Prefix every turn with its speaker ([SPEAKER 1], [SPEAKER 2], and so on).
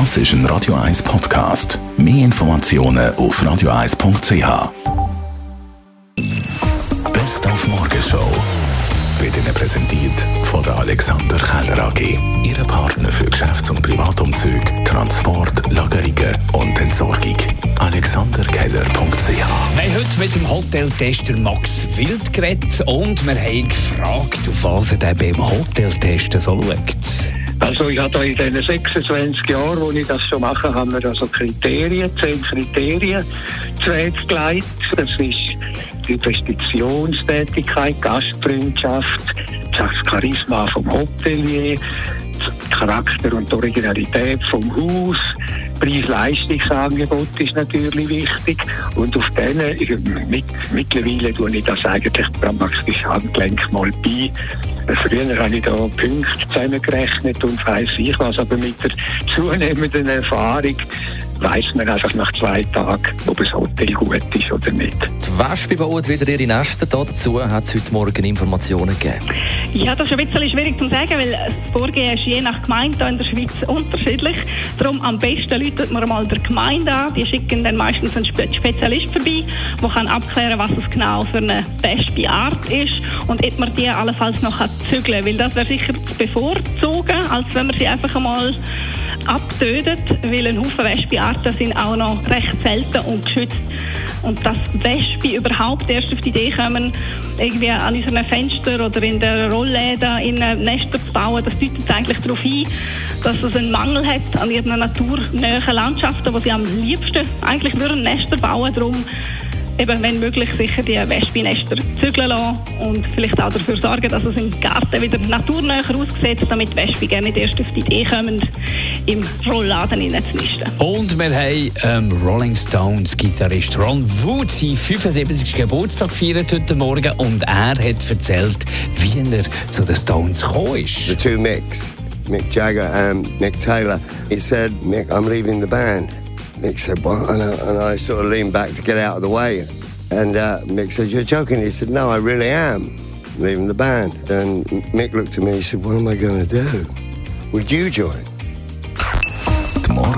[SPEAKER 1] Das ist ein Radio 1 Podcast. Mehr Informationen auf radio1.ch. Best auf Morgenshow wird Ihnen präsentiert von der Alexander Keller AG. Ihre Partner für Geschäfts- und Privatumzüge, Transport, Lagerungen und Entsorgung. AlexanderKeller.ch
[SPEAKER 2] Wir haben heute mit dem Hoteltester Max Wild geredet und wir haben gefragt, auf was er beim Hoteltesten so schaut.
[SPEAKER 3] Also ich habe in diesen 26 Jahren, wo ich das schon mache, haben wir also Kriterien, zehn Kriterien zurechtgelegt. Das ist die Investitionstätigkeit, Gastfreundschaft, das Charisma vom Hotelier, Charakter und Originalität vom Haus, Preis-Leistungsangebot ist natürlich wichtig und auf denen, mit, mittlerweile tue ich das eigentlich praktisch Handgelenk mal bei. Früher habe ich da Punkte zusammengerechnet und weiss ich was, aber mit der zunehmenden Erfahrung weiss man einfach nach zwei Tagen, ob ein Hotel gut ist oder nicht.
[SPEAKER 4] Die Wespe baut wieder ihre Nester. Dazu hat es heute Morgen Informationen gegeben.
[SPEAKER 5] Ja, das ist ein bisschen schwierig zu sagen, weil das Vorgehen ist je nach Gemeinde in der Schweiz unterschiedlich. Darum am besten läutet man mal der Gemeinde an. Die schicken dann meistens einen Spezialist vorbei, der kann abklären, was es genau für eine Wespe-Art ist und ob man die allenfalls noch zügeln kann. Weil das wäre sicher zu bevorzugen, als wenn man sie einfach einmal abtötet, weil ein Haufen Wespenarten sind auch noch recht selten und geschützt. Und dass Wespen überhaupt erst auf die Idee kommen, irgendwie an unseren Fenstern oder in der Rollläden in Nester zu bauen, das deutet eigentlich darauf hin, dass es einen Mangel hat an ihren naturnähen Landschaften, wo sie am liebsten eigentlich würden Nester bauen. Darum eben, wenn möglich, sicher die Wespennester zügeln lassen und vielleicht auch dafür sorgen, dass es im Garten wieder naturnäher aussieht, damit Wespen gerne nicht erst auf die Idee kommen, im Rollladen reinzunisten.
[SPEAKER 2] Und wir haben ähm, Rolling Stones Gitarrist Ron Wood seinen 75. Geburtstag gefeiert heute Morgen und er hat erzählt, wie er zu den Stones gekommen ist.
[SPEAKER 6] The two Micks, Mick Jagger and Mick Taylor, he said, Mick, I'm leaving the band. Mick said, what? And I, and I sort of leaned back to get out of the way. And uh, Mick said, you're joking? He said, no, I really am leaving the band. And Mick looked at me and he said, what am I going to do? Would you join?